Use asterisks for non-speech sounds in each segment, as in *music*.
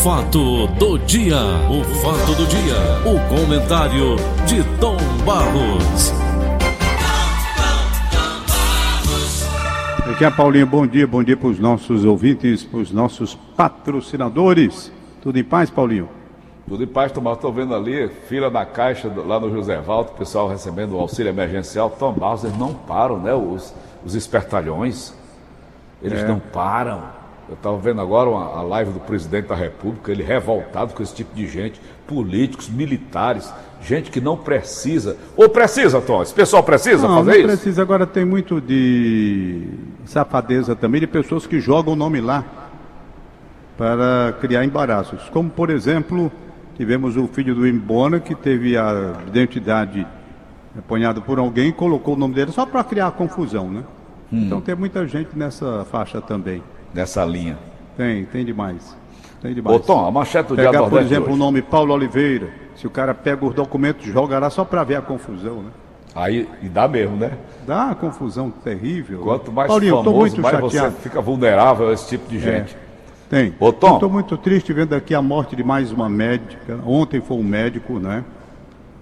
fato do dia, o fato do dia, o comentário de Tom Barros. Aqui é Paulinho, bom dia, bom dia para os nossos ouvintes, para os nossos patrocinadores. Tudo em paz, Paulinho? Tudo em paz, Tomás. Estou vendo ali, fila na caixa lá no José Valdo, o pessoal recebendo o auxílio emergencial. Tom Barros, eles não param, né? Os, os espertalhões, eles é. não param. Eu estava vendo agora uma, a live do presidente da República, ele revoltado com esse tipo de gente, políticos, militares, gente que não precisa. Ou precisa, Tom? Esse pessoal precisa não, fazer não isso? Não precisa, agora tem muito de safadeza também, de pessoas que jogam o nome lá para criar embaraços. Como, por exemplo, tivemos o filho do Imbona, que teve a identidade apanhada por alguém e colocou o nome dele só para criar confusão, né? Hum. Então tem muita gente nessa faixa também nessa linha. Tem, tem demais. Tem demais. Ô Tom, a manchete do Pegar, por exemplo, o nome Paulo Oliveira. Se o cara pega os documentos, joga lá só para ver a confusão, né? Aí, e dá mesmo, né? Dá uma confusão terrível. Quanto mais Paulinho, famoso, muito mais chateado. você fica vulnerável a esse tipo de é. gente. É. Tem. Ô, Tom. Estou muito triste vendo aqui a morte de mais uma médica. Ontem foi um médico, né?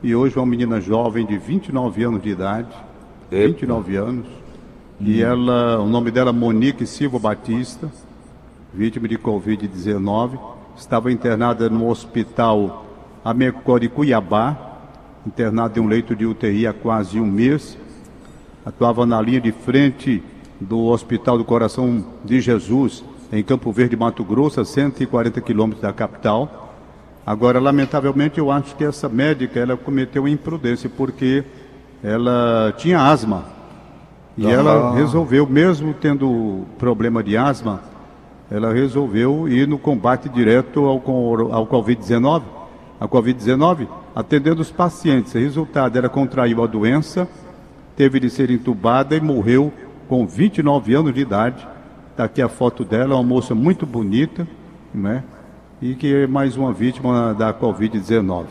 E hoje uma menina jovem de 29 anos de idade. Epa. 29 anos e ela, o nome dela é Monique Silva Batista, vítima de Covid-19, estava internada no hospital Amecó de Cuiabá, internada em um leito de UTI há quase um mês. Atuava na linha de frente do Hospital do Coração de Jesus, em Campo Verde, Mato Grosso, a 140 quilômetros da capital. Agora, lamentavelmente, eu acho que essa médica ela cometeu imprudência, porque ela tinha asma e uhum. ela resolveu, mesmo tendo problema de asma, ela resolveu ir no combate direto ao, ao Covid-19, a Covid-19, atendendo os pacientes. O resultado, ela contraiu a doença, teve de ser entubada e morreu com 29 anos de idade. Está aqui a foto dela, uma moça muito bonita, né? E que é mais uma vítima da Covid-19.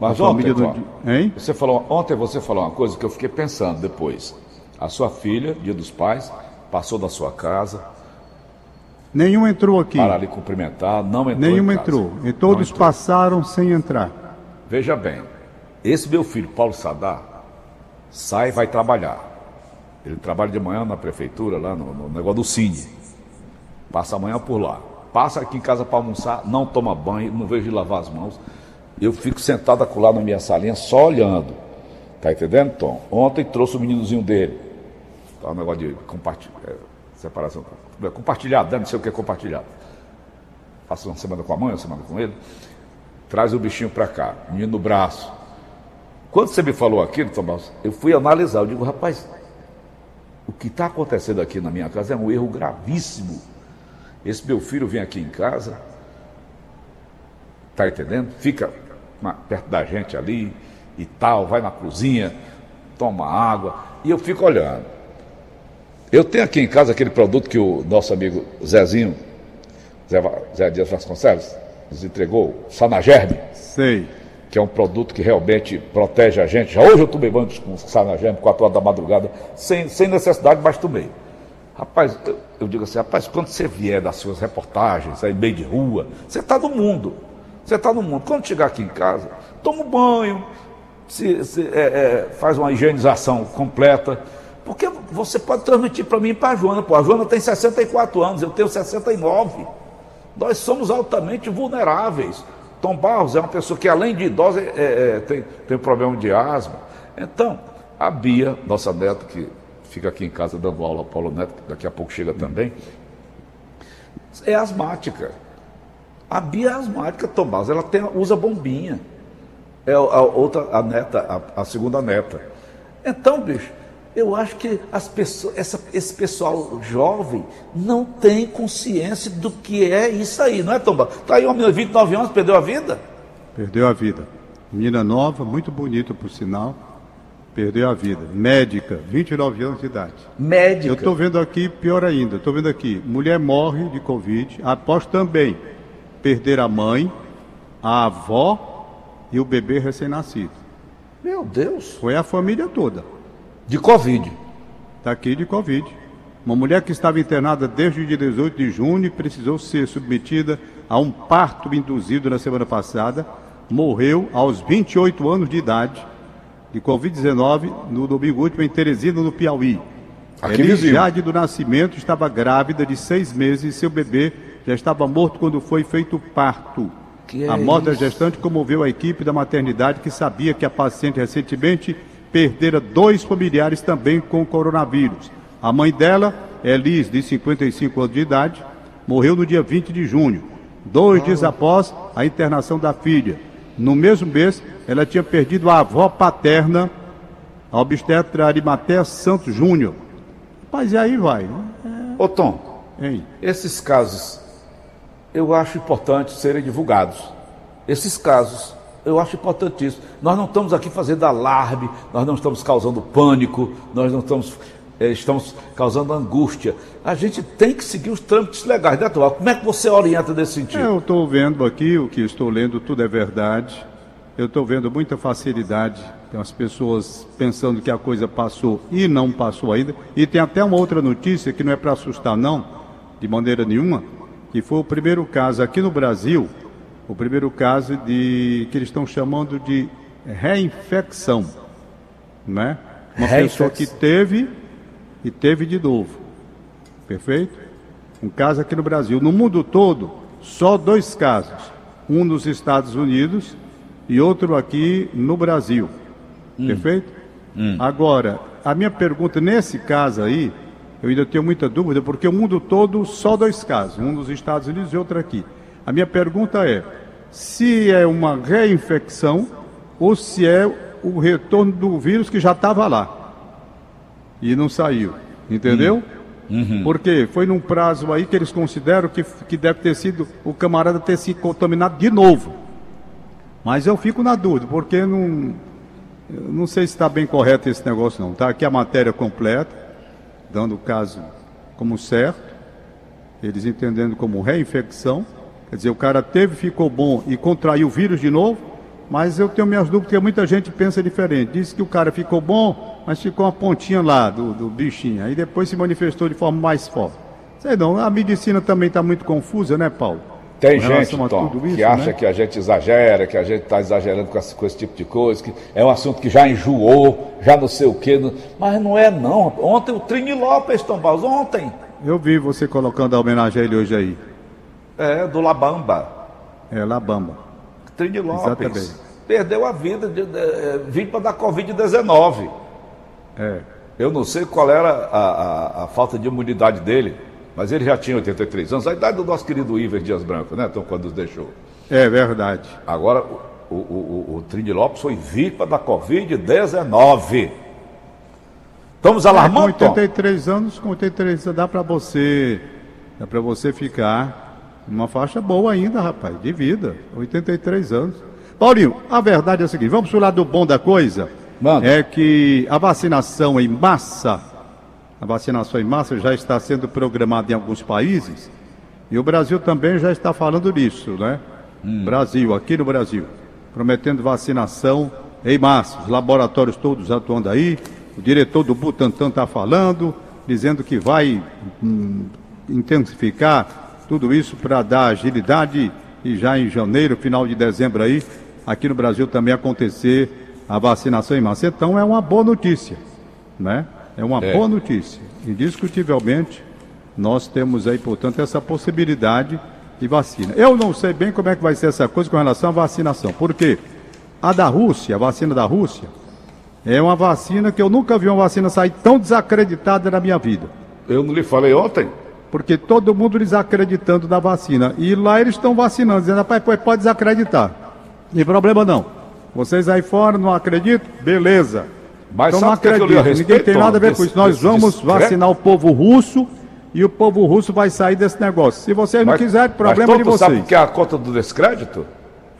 Mas ontem, do... hein? Você falou, ontem você falou uma coisa que eu fiquei pensando depois. A sua filha, dia dos pais, passou da sua casa. Nenhum entrou aqui. Para lhe cumprimentar, não entrou. Nenhum entrou. E todos entrou. passaram sem entrar. Veja bem, esse meu filho, Paulo Sadar, sai e vai trabalhar. Ele trabalha de manhã na prefeitura, lá no, no negócio do Cine. Passa a manhã por lá. Passa aqui em casa para almoçar, não toma banho, não vejo de lavar as mãos. Eu fico sentado acolá na minha salinha só olhando. Tá entendendo, Tom? Ontem trouxe o meninozinho dele. Tá um negócio de compartilhar, é, separação. Compartilhado, né? não sei o que é compartilhado. Passa uma semana com a mãe, uma semana com ele. Traz o bichinho para cá, menino no braço. Quando você me falou aquilo, Tomás, eu fui analisar. Eu digo, rapaz, o que está acontecendo aqui na minha casa é um erro gravíssimo. Esse meu filho vem aqui em casa, tá entendendo? Fica perto da gente ali, e tal, vai na cozinha, toma água, e eu fico olhando. Eu tenho aqui em casa aquele produto que o nosso amigo Zezinho, Zé, Zé Dias Vasconcelos, nos entregou, Sanagerme. Sei. Que é um produto que realmente protege a gente. Já hoje eu tomei banho com Sanagerme, 4 horas da madrugada, sem, sem necessidade, mas tomei. Rapaz, eu, eu, digo assim, rapaz, quando você vier das suas reportagens, aí meio de rua, você está no mundo. Você está no mundo. Quando chegar aqui em casa, toma um banho, se, se é, é, faz uma higienização completa. Porque você pode transmitir para mim e para a Joana. Pô, a Joana tem 64 anos, eu tenho 69. Nós somos altamente vulneráveis. Tom Barros é uma pessoa que, além de idosa, é, é, tem, tem problema de asma. Então, a Bia, nossa neta, que fica aqui em casa dando aula ao Paulo Neto, que daqui a pouco chega também, é asmática. A Bia é asmática, Tom Barros, ela tem, usa bombinha é a outra, a neta, a, a segunda neta. Então, bicho, eu acho que as pessoas, essa, esse pessoal jovem não tem consciência do que é isso aí, não é, Tomba? Está aí uma menina de 29 anos, perdeu a vida? Perdeu a vida. Menina nova, muito bonita por sinal, perdeu a vida. Médica, 29 anos de idade. Médica. Eu estou vendo aqui, pior ainda, estou vendo aqui, mulher morre de Covid, após também perder a mãe, a avó e o bebê recém-nascido. Meu Deus! Foi a família toda. De Covid. Está aqui de Covid. Uma mulher que estava internada desde o dia 18 de junho e precisou ser submetida a um parto induzido na semana passada, morreu aos 28 anos de idade de Covid-19 no domingo último em Teresina, no Piauí. Aqui. Eliade do Nascimento estava grávida de seis meses e seu bebê já estava morto quando foi feito o parto. Que a é morte da isso? gestante comoveu a equipe da maternidade que sabia que a paciente recentemente perdera dois familiares também com coronavírus. A mãe dela, Elis, de 55 anos de idade, morreu no dia 20 de junho, dois dias após a internação da filha. No mesmo mês, ela tinha perdido a avó paterna, a obstetra Arimatea Santos Júnior. Mas e aí vai, né? Ô Tom, Hein? esses casos eu acho importante serem divulgados. Esses casos eu acho importantíssimo. Nós não estamos aqui fazendo alarme, nós não estamos causando pânico, nós não estamos, eh, estamos causando angústia. A gente tem que seguir os trâmites legais, né, Tom? Como é que você orienta nesse sentido? Eu estou vendo aqui, o que estou lendo, tudo é verdade. Eu estou vendo muita facilidade. Tem as pessoas pensando que a coisa passou e não passou ainda. E tem até uma outra notícia que não é para assustar, não, de maneira nenhuma, que foi o primeiro caso aqui no Brasil, o primeiro caso de que eles estão chamando de reinfecção, né? Uma pessoa que Reinfecção. teve e teve de novo. Perfeito? Um caso aqui no Brasil. No mundo todo, só dois casos. Um nos Estados Unidos e outro aqui no Brasil. Perfeito? Agora, a minha pergunta nesse caso aí, eu ainda tenho muita dúvida, porque o mundo todo, só dois casos. Um nos Estados Unidos e outro aqui. A minha pergunta é: se é uma reinfecção ou se é o retorno do vírus que já estava lá e não saiu. Entendeu? Porque foi num prazo aí que eles consideram que, que deve ter sido o camarada ter se contaminado de novo. Mas eu fico na dúvida, porque não, não sei se está bem correto esse negócio não. Está aqui a matéria completa, dando o caso como certo, eles entendendo como reinfecção. Quer dizer, o cara teve, ficou bom e contraiu o vírus de novo, mas eu tenho minhas dúvidas porque muita gente pensa diferente. Diz que o cara ficou bom, mas ficou uma pontinha lá do, do bichinho. Aí depois se manifestou de forma mais forte. Sei não, a medicina também está muito confusa, né, Paulo? Tem gente, Tom, isso, que acha né? que a gente exagera, que a gente está exagerando com esse, com esse tipo de coisa, que é um assunto que já enjoou, já não sei o quê. não- Mas não é não. Ontem o Trini Lopes, Tom Barros, ontem, Eu vi você colocando a homenagem a ele hoje aí. é, do Labamba, É, Labamba. Trini Lopes, Exatamente. perdeu a vida, de, de, é, vítima da Covid-19. É. Eu não sei qual era a, a- a falta de imunidade dele, mas ele já tinha 83 anos, a idade do nosso querido Iver Dias Branco, né, Tom, quando nos deixou. É verdade. Agora, o, o, o, o Trini Lopes foi vítima da Covid-19. Estamos É, com alarmando, Tom? 83 anos, com 83 anos dá para você, dá para você ficar numa faixa boa ainda, rapaz, de vida. 83 anos. Paulinho, a verdade é a seguinte, vamos pro lado bom da coisa. Manda. É que a vacinação em massa, a vacinação em massa já está sendo programada em alguns países. E o Brasil também já está falando nisso, né? Brasil, aqui no Brasil, prometendo vacinação em massa. Os laboratórios todos atuando aí. O diretor do Butantan está falando, dizendo que vai hum, intensificar tudo isso para dar agilidade e já em janeiro, final de dezembro aí, aqui no Brasil também acontecer a vacinação em massa. Então é uma boa notícia, né? É uma É. boa notícia. Indiscutivelmente, nós temos aí, portanto, essa possibilidade de vacina. Eu não sei bem como é que vai ser essa coisa com relação à vacinação, porque a da Rússia, a vacina da Rússia, é uma vacina que eu nunca vi uma vacina sair tão desacreditada na minha vida. Eu não lhe falei ontem? Porque todo mundo desacreditando da vacina. E lá eles estão vacinando, dizendo, rapaz, pode desacreditar. Não tem problema não. Vocês aí fora não acreditam? Beleza. Mas então não que é que acredito. Ninguém respeito, tem nada a ver com isso. Nós vamos discreto? vacinar o povo russo e o povo russo vai sair desse negócio. Se vocês não Mas- quiserem, problema mas de vocês. sabe o que é a conta do descrédito?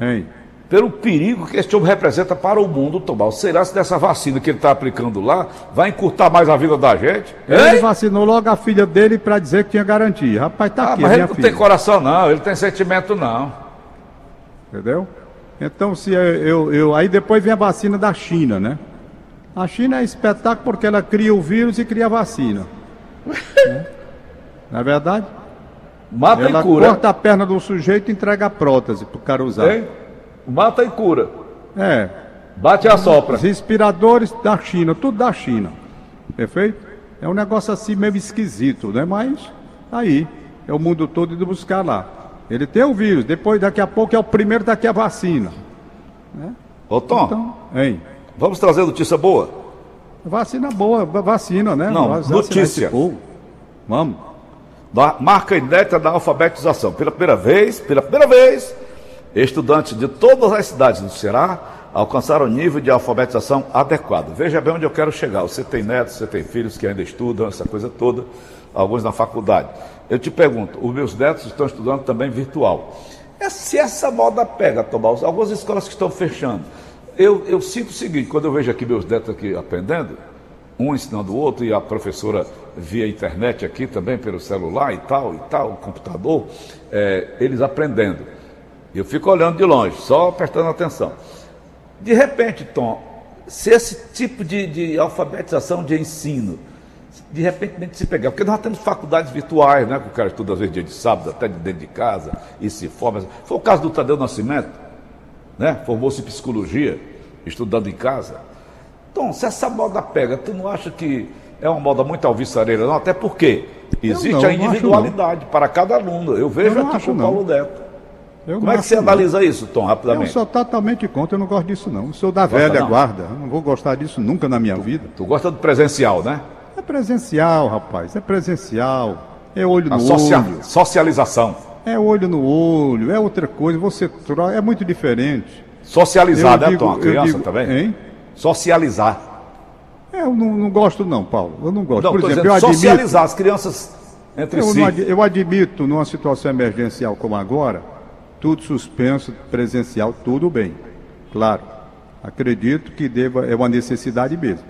Hein? Pelo perigo que este homem representa para o mundo, Tom Será se dessa vacina que ele está aplicando lá vai encurtar mais a vida da gente? Ele Hein? vacinou logo a filha dele para dizer que tinha garantia. Rapaz, tá Ah, aqui, mas ele não filha. tem coração não, ele tem sentimento não. Entendeu? Então, se eu, eu, eu- Aí depois vem a vacina da China, né? A China é espetáculo porque ela cria o vírus e cria a vacina. *laughs* né? Não é verdade? Mata Ela e cura. corta a perna do sujeito e entrega a prótese pro cara usar. Hein? Mata e cura. É. Bate e assopra. Os respiradores da China, tudo da China. Perfeito? É um negócio assim meio esquisito, né? Mas aí, é o mundo todo indo buscar lá. Ele tem o vírus, depois daqui a pouco é o primeiro daqui a vacina. Ô Tom, Então, hein? Vamos trazer notícia boa? Vacina boa, va- vacina, né? Não, notícia. Vamos. Da marca inédita da alfabetização. Pela primeira vez, pela primeira vez, estudantes de todas as cidades do Ceará alcançaram o nível de alfabetização adequado. Veja bem onde eu quero chegar. Você tem netos, você tem filhos que ainda estudam, essa coisa toda, alguns na faculdade. Eu te pergunto, os meus netos estão estudando também virtual. É, Se essa moda pega, Tomás, algumas escolas que estão fechando. Eu, eu sinto o seguinte, quando eu vejo aqui meus netos aqui aprendendo, um ensinando o outro e a professora via internet aqui também, pelo celular e tal, e tal, computador, é, eles aprendendo. Eu fico olhando de longe, só prestando atenção. De repente, Tom, se esse tipo de, de alfabetização de ensino, de repente se pegar, porque nós temos faculdades virtuais, né, que o cara estuda às vezes dia de sábado, até de dentro de casa, e se forma. Foi o caso do Tadeu Nascimento, né? Formou-se em psicologia, estudando em casa. Então, se essa moda pega, tu não acha que é uma moda muito alvissareira, não? Até porque existe não, a individualidade para cada aluno. Eu vejo Eu aqui acho, com o não. Paulo Neto. Eu Como é que você não. analisa isso, Tom, Eu rapidamente? sou totalmente contra, eu não gosto disso não. Eu sou da Gosta velha não? guarda, eu não vou gostar disso nunca na minha vida. Tu gosta do presencial, né? É presencial, rapaz, é presencial. É olho A no socia- olho. socialização. É olho no olho, é outra coisa, você troca, é muito diferente. Socializar, né, Tom? A criança digo- também? Hein? Socializar. É, Eu não, não gosto não, Paulo. Eu não gosto. Não, Por exemplo, dizendo eu admito, socializar as crianças entre eu, si. não eu admito, numa situação emergencial como agora, tudo suspenso, presencial, tudo bem. Claro. Acredito que deva, é uma necessidade mesmo.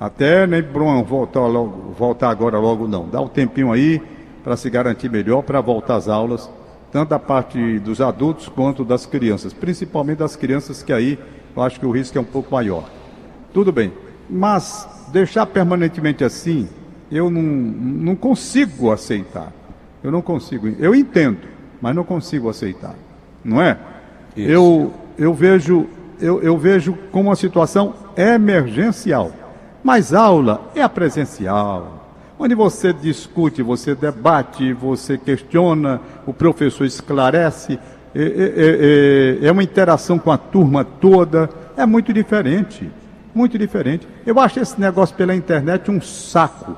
Até nem Bruno voltar, logo, voltar agora logo não. Dá um tempinho aí para se garantir melhor para voltar às aulas, tanto da parte dos adultos quanto das crianças, principalmente das crianças que aí eu acho que o risco é um pouco maior. Tudo bem. Mas deixar permanentemente assim, eu não, não consigo aceitar. Eu não consigo. Eu entendo, mas não consigo aceitar. Não é? Isso. Eu, eu, vejo, eu, eu vejo como uma situação emergencial. Mas aula é a presencial. Onde você discute, você debate, você questiona, o professor esclarece, é, é- é- é uma interação com a turma toda, é muito diferente. Muito diferente. Eu acho esse negócio pela internet um saco.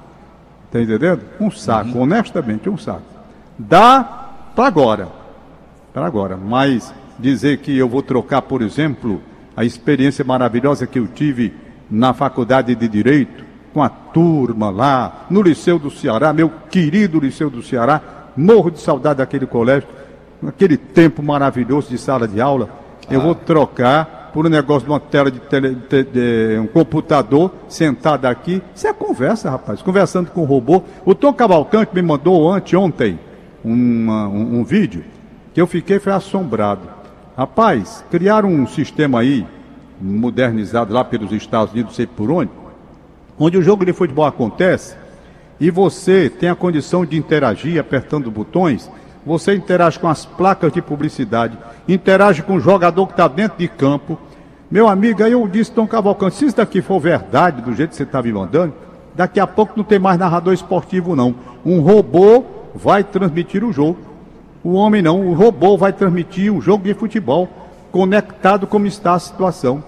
Tá entendendo? Um saco, honestamente, um saco. Dá para agora. Para agora. Mas dizer que eu vou trocar, por exemplo, a experiência maravilhosa que eu tive na faculdade de Direito, com a turma lá, no Liceu do Ceará, meu querido Liceu do Ceará, morro de saudade daquele colégio, aquele tempo maravilhoso de sala de aula, eu vou trocar por um negócio de uma tela de, tele, de- de- um computador sentado aqui. Isso é conversa, rapaz, conversando com o robô. O Tom Cavalcante me mandou anteontem uma- um, um vídeo que eu fiquei foi assombrado. Rapaz, criaram um sistema aí, modernizado lá pelos Estados Unidos, não sei por onde, onde o jogo de futebol acontece e você tem a condição de interagir apertando botões, você interage com as placas de publicidade, interage com o jogador que está dentro de campo. Meu amigo, aí eu disse, Tom Cavalcante, se isso daqui for verdade, do jeito que você está me mandando, daqui a pouco não tem mais narrador esportivo, não. Um robô vai transmitir o jogo. O homem não, o robô vai transmitir o jogo de futebol, conectado como está a situação.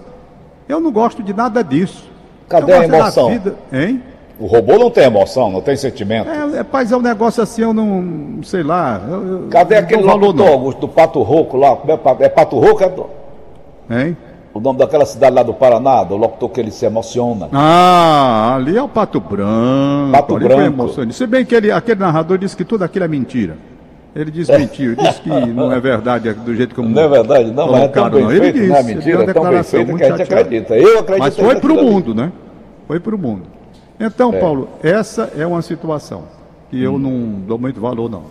Eu não gosto de nada disso. Cadê Eu a emoção? vida- Hein? O robô não tem emoção, não tem sentimento. É, é, paz, é um negócio assim, eu não sei lá. eu- eu Cadê não aquele locutor, Augusto, do Pato Rouco lá? É Pato- é Pato Rouco? É. Hein? o nome daquela cidade lá do Paraná, do locutor que ele se emociona. Ah, ali é o Pato Branco. Pato ali foi Branco. emocionante. Se bem que ele, aquele narrador disse que tudo aquilo é mentira. Ele desmentiu, disse que não é verdade do jeito como. *laughs* Não é verdade, não, mas é tão bem não. Ele feito, disse, não é ele mentira, uma é tão bem declaração feito que a gente chateada. acredita. Eu acredito Mas foi para o mundo, né? Foi para o mundo. Então, É. Paulo, essa é uma situação que eu Hum. não dou muito valor, não.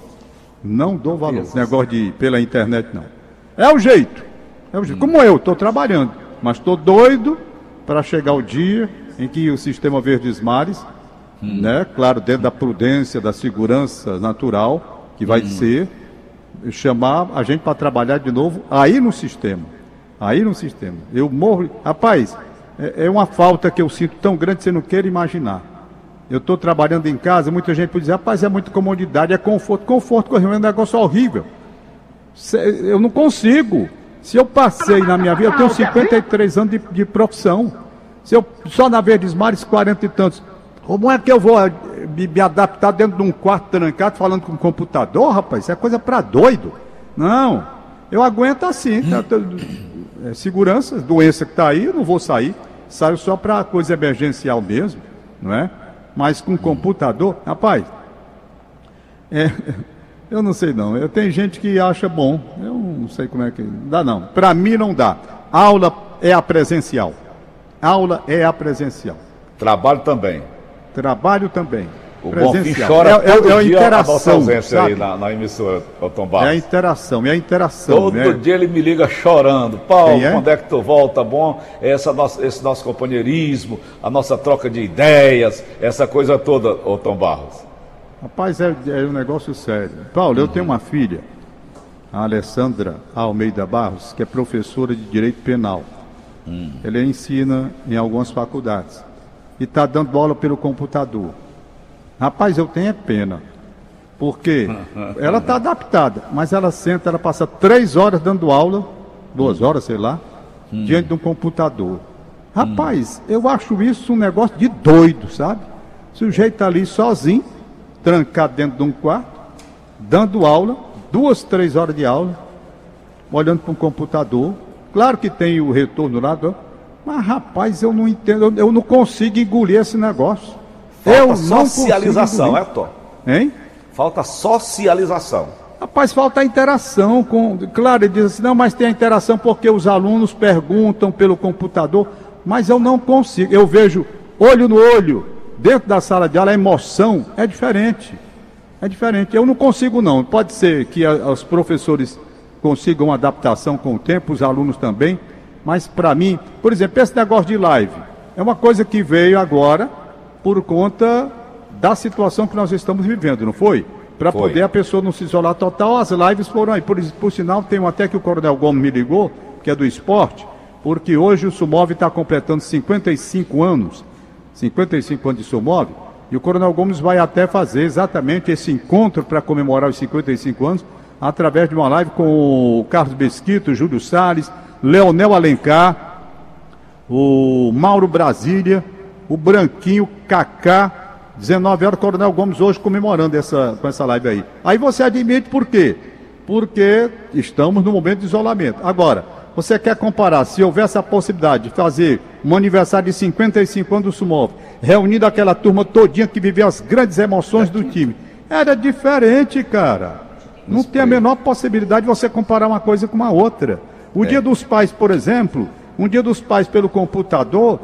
Não dou valor. Esse negócio de pela internet, não. É o jeito. É o Hum. jeito. Como eu, estou trabalhando, mas estou doido para chegar o dia em que o sistema Verdes Mares, Hum. né, claro, dentro da prudência, da segurança natural, que vai ser chamar a gente para trabalhar de novo aí no sistema. Aí no sistema. Eu morro. Rapaz, é, é uma falta que eu sinto tão grande que você não quer imaginar. Eu estou trabalhando em casa, muita gente pode dizer, rapaz, é muita comodidade, é conforto. Conforto com é um negócio horrível. Eu não consigo. Se eu passei na minha vida, eu tenho 53 anos de, de profissão. Se eu só na Verdes Mares, 40 e tantos. Como é que eu vou eh, me, me adaptar dentro de um quarto trancado falando com um computador, rapaz? Isso é coisa para doido. Não. Eu aguento assim. Tá, é, segurança, doença que está aí, eu não vou sair. Saio só para coisa emergencial mesmo, não é? Mas com computador, rapaz, é, *laughs* eu não sei não. Eu tenho gente que acha bom. Eu não sei como é que. Dá não. Para mim não dá. Aula é a presencial. Aula é a presencial. Trabalho também. Trabalho também. O Bonfim chora é, é, é a interação, a sabe? aí na, na emissora, o Tom Barros. É a interação, é a interação. Todo né? dia ele me liga chorando. Paulo, é? quando é que tu volta? Bom, essa nossa, esse nosso companheirismo, a nossa troca de ideias, essa coisa toda, o Tom Barros. Rapaz, é, é um negócio sério. Paulo, uhum. eu tenho uma filha, a Alessandra Almeida Barros, que é professora de Direito Penal. Uhum. Ela ensina em algumas faculdades. E está dando aula pelo computador. Rapaz, eu tenho pena. Porque *laughs* ela está adaptada, mas ela senta, ela passa três horas dando aula, duas horas, sei lá, hum. diante de um computador. Rapaz, hum. eu acho isso um negócio de doido, sabe? O sujeito está ali sozinho, trancado dentro de um quarto, dando aula, duas, três horas de aula, olhando para um computador. Claro que tem o retorno lá, mas rapaz, eu não entendo, eu não consigo engolir esse negócio. Falta eu socialização, é, Tom? Hein? Falta socialização. Rapaz, falta interação com. Claro, ele diz assim, não, mas tem a interação porque os alunos perguntam pelo computador, mas eu não consigo. Eu vejo olho no olho, dentro da sala de aula, a emoção é diferente. É diferente. Eu não consigo, não. Pode ser que a, os professores consigam adaptação com o tempo, os alunos também, mas para mim, por exemplo, esse negócio de live é uma coisa que veio agora por conta da situação que nós estamos vivendo, não foi? Para poder a pessoa não se isolar total, as lives foram aí. Por, por sinal, tem até que o Coronel Gomes me ligou, que é do esporte, porque hoje o Sumov está completando 55 anos, 55 anos de Sumov, e o Coronel Gomes vai até fazer exatamente esse encontro para comemorar os 55 anos, através de uma live com o Carlos Besquito, Júlio Salles, Leonel Alencar, o Mauro Brasília, o Branquinho, Kaká, 19 horas, Coronel Gomes hoje comemorando essa, com essa live aí. Aí você admite por quê? Porque estamos no momento de isolamento. Agora, você quer comparar, se houvesse a possibilidade de fazer um aniversário de 55 anos do Sumov, reunindo aquela turma todinha que vivia as grandes emoções do time, era diferente, cara. Não tem a menor possibilidade de você comparar uma coisa com uma outra. O é. dia dos pais, por exemplo, um dia dos pais pelo computador,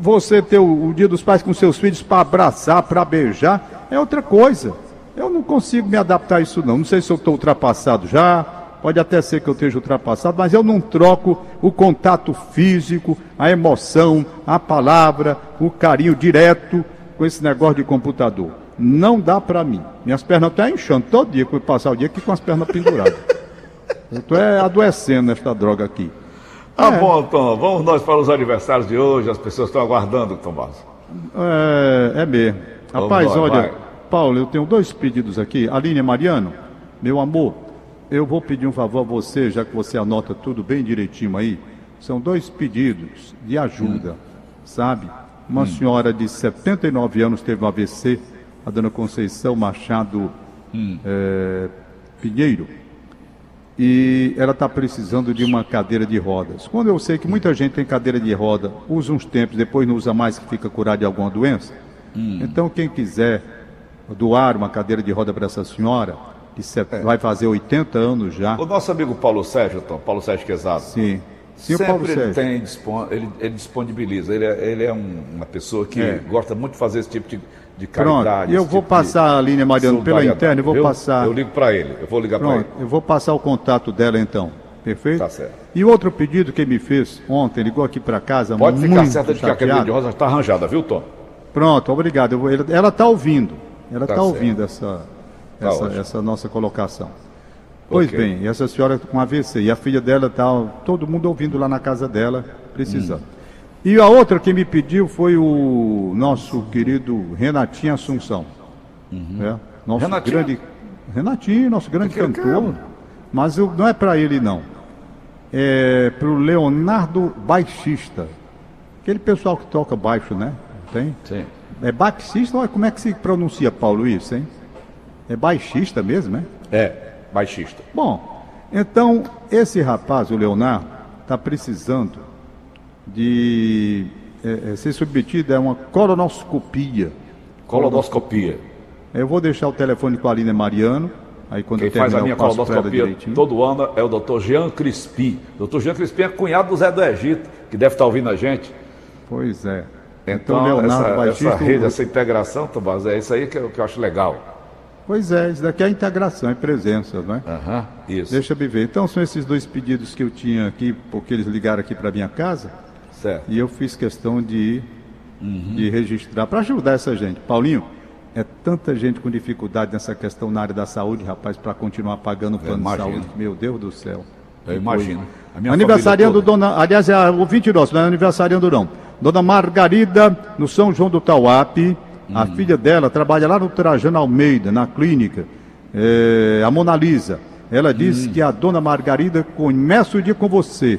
você ter o, o dia dos pais com seus filhos para abraçar, para beijar, é outra coisa. Eu não consigo me adaptar a isso não. Não sei se eu estou ultrapassado já, pode até ser que eu esteja ultrapassado, mas eu não troco o contato físico, a emoção, a palavra, o carinho direto com esse negócio de computador. Não dá para mim. Minhas pernas estão inchando todo dia, que eu passar o dia aqui com as pernas penduradas. *laughs* Estou é, adoecendo nesta droga aqui. Tá é. bom, Tom. Vamos nós para os aniversários de hoje. As pessoas estão aguardando, Tom Barros. É, é mesmo. Rapaz, nós, olha, vai. Paulo, eu tenho dois pedidos aqui. Aline Mariano, meu amor, eu vou pedir um favor a você, já que você anota tudo bem direitinho aí. São dois pedidos de ajuda, hum. sabe? Uma hum. senhora de 79 anos teve um AVC, a dona Conceição Machado hum. é, Pinheiro e ela está precisando de uma cadeira de rodas. Quando eu sei que muita gente tem cadeira de roda, usa uns tempos, depois não usa mais, que fica curado de alguma doença. Hum. Então, quem quiser doar uma cadeira de roda para essa senhora, que é. vai fazer 80 anos já. O nosso amigo Paulo Sérgio, Tom, Paulo Sérgio Quezado. Sim. Sim, Sempre ele, tem, ele, ele disponibiliza. Ele é, ele é um, uma pessoa que é. gosta muito de fazer esse tipo de de caridade. Pronto, eu vou tipo passar a linha, Mariano, pela interna, eu vou eu, passar. Eu ligo para ele, eu vou ligar para ele. Eu vou passar o contato dela então. Perfeito? Tá certo. E outro pedido que ele me fez ontem, ligou aqui para casa. Pode ficar certa de que a cadeira de rosa está arranjada, viu, Tom? Pronto, obrigado. Vou, ela está ouvindo. Ela está tá ouvindo essa, Tá essa, essa nossa colocação. Pois Ok. bem, essa senhora com AVC, e a filha dela tá todo mundo ouvindo lá na casa dela, precisando. Hum. E a outra que me pediu foi o nosso querido Renatinho Assunção. É, nosso Uhum. Renatinho? grande. Renatinho, nosso grande Aquele cantor. Mas o- não é para ele, não. É para o Leonardo Baixista. Aquele pessoal que toca baixo, né? Tem? Sim. É baixista ou é- como é que se pronuncia, Paulo, isso, hein? É baixista mesmo, né? É, baixista. Bom, então esse rapaz, o Leonardo, está precisando de é, é, ser submetido a uma colonoscopia. Colonoscopia. Eu vou deixar o telefone com a Aline Mariano, aí quando Quem faz a minha colonoscopia todo ano é o doutor Jean Crispim. Doutor Jean Crispim é cunhado do Zé do Egito, que deve estar ouvindo a gente. Pois é. Então, essa, Baixista, essa rede, o- essa integração, Tomás, é isso aí que eu, que eu acho legal. Pois é, isso daqui é integração, é presença, não é? Aham, isso. Deixa eu ver. Então são esses dois pedidos que eu tinha aqui, porque eles ligaram aqui para minha casa. Certo. E eu fiz questão de Uhum. de registrar, para ajudar essa gente. Paulinho, é tanta gente com dificuldade nessa questão na área da saúde, rapaz, para continuar pagando o plano de saúde. Meu Deus do céu. Eu imagino. Aniversariando dona. Aliás, é o 20 nosso, não é aniversariando não. Dona Margarida, no São João do Tauape. A Hum. filha dela trabalha lá no Trajano Almeida, na clínica. É, a Mona Lisa. Ela disse Hum. que a dona Margarida começa o dia com você.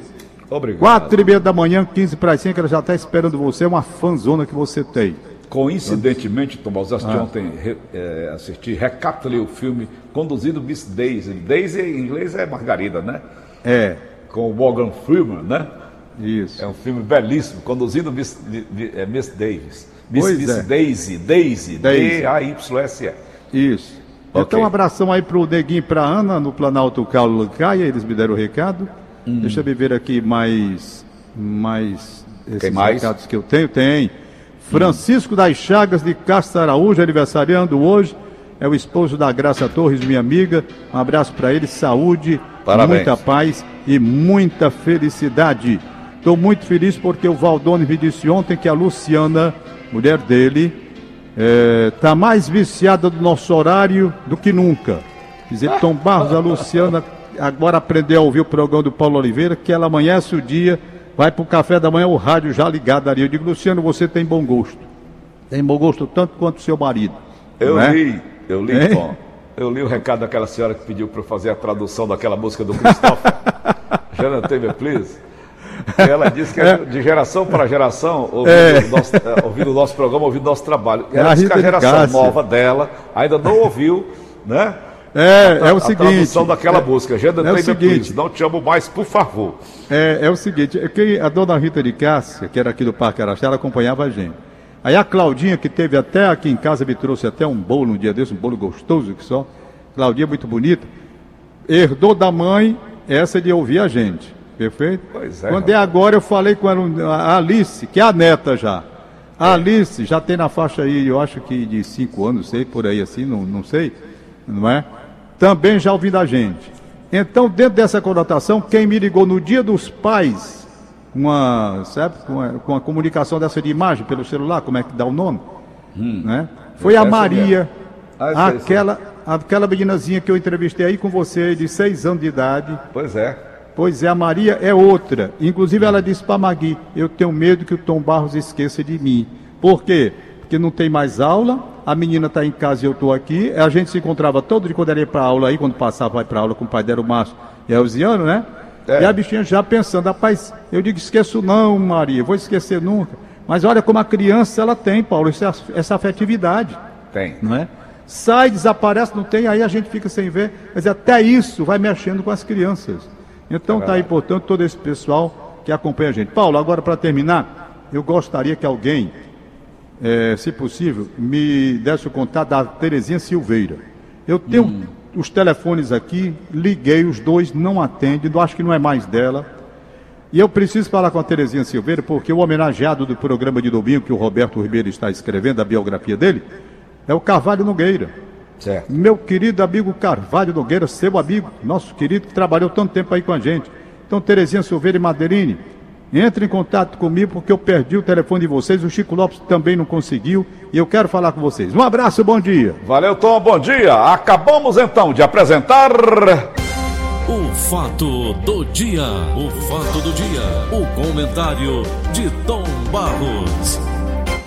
Obrigado. Quatro e meia da manhã, 15 para 5, ela já está esperando você. É uma fanzona que você tem. Coincidentemente, Tomás, eu Ah. assisti ontem, re- é, assisti, recapitulei o filme conduzido Miss Daisy. Daisy em inglês é Margarida, né? É, Com o Morgan Freeman, né? isso. É um filme belíssimo, conduzindo Miss, Mi- Mi- é, Miss Davis. Miss, é. Daisy, Daisy, Daisy. D-A-Y-S-E. Isso. Ok. Então, um abração aí pro Neguinho e pra Ana, no Planalto Carlos Caia, eles me deram o recado. Hum. Deixa eu ver aqui mais, mais esses mais? recados que eu tenho. Tem. Francisco das Chagas de Castro Araújo, aniversariando hoje. É o esposo da Graça Torres, minha amiga. Um abraço para ele, saúde, Parabéns. muita paz e muita felicidade. Estou muito feliz porque o Valdone me disse ontem que a Luciana, mulher dele, está mais viciada do nosso horário do que nunca. Quer dizer, Tom Barros, a Luciana agora aprendeu a ouvir o programa do Paulo Oliveira, que ela amanhece o dia, vai para o café da manhã, o rádio já ligado ali. Eu digo, Luciano, você tem bom gosto. Tem bom gosto tanto quanto seu marido. Eu é? li, eu li, Hein? Tom. Eu li o recado daquela senhora que pediu para eu fazer a tradução daquela música do Christopher. *laughs* Jonathan Me Please. Ela disse que é de geração para geração, ouvindo, É. o, nosso, eh, ouvindo o nosso programa, ouvindo o nosso trabalho. É ela a disse que a geração Cássia. nova dela ainda não ouviu, né? É, é o a seguinte. tradução daquela é- música. Jonathan é o seguinte. Please. Não te amo mais, por favor. É, é o seguinte, é que a dona Rita de Cássia, que era aqui do Parque Araxá, ela acompanhava a gente. Aí a Claudinha, que teve até aqui em casa, me trouxe até um bolo um dia desse, um bolo gostoso que só. Claudinha muito bonita. Herdou da mãe essa de ouvir a gente. Perfeito? Pois é, Quando é agora, eu falei com ela, a Alice, que é a neta já. A Alice já tem na faixa aí, eu acho que de cinco anos, sei, por aí assim, não, não sei, não é? Também já ouvindo a gente. Então, dentro dessa conotação, quem me ligou no dia dos pais, uma, sabe, com a, com a comunicação dessa de imagem pelo celular, como é que dá o nome? Né? Foi a Essa Maria, Ah, sei. aquela, aquela meninazinha que eu entrevistei aí com você, de seis anos de idade. Pois é. Pois é, a Maria é outra. Inclusive, ela disse para Magui: Eu tenho medo que o Tom Barros esqueça de mim. Por quê? Porque não tem mais aula, a menina está em casa e eu estou aqui. A gente se encontrava todo dia quando ela ia para aula aí, quando passava para aula com o pai dela, o Márcio e a Elziano, né? É. E a bichinha já pensando: Rapaz, eu digo: Esqueço não, Maria, vou esquecer nunca. Mas olha como a criança ela tem, Paulo, essa, essa afetividade Tem. não é? Sai, desaparece, não tem, aí a gente fica sem ver. Mas até isso vai mexendo com as crianças. Então tá aí, portanto, todo esse pessoal que acompanha a gente. Paulo, agora para terminar, eu gostaria que alguém, eh, se possível, me desse o contato da Terezinha Silveira. Eu tenho os telefones aqui, liguei os dois, não atende, eu acho que não é mais dela. E eu preciso falar com a Terezinha Silveira, porque o homenageado do programa de domingo que o Roberto Ribeiro está escrevendo, a biografia dele, é o Carvalho Nogueira. Certo. Meu querido amigo Carvalho Nogueira, seu amigo, nosso querido que trabalhou tanto tempo aí com a gente. Então, Terezinha Silveira e Madeirini, Entre em contato comigo porque eu perdi o telefone de vocês, o Chico Lopes também não conseguiu e eu quero falar com vocês. Um abraço, bom dia. Valeu, Tom, bom dia. Acabamos então de apresentar. O fato do dia. O fato do dia. O comentário de Tom Barros.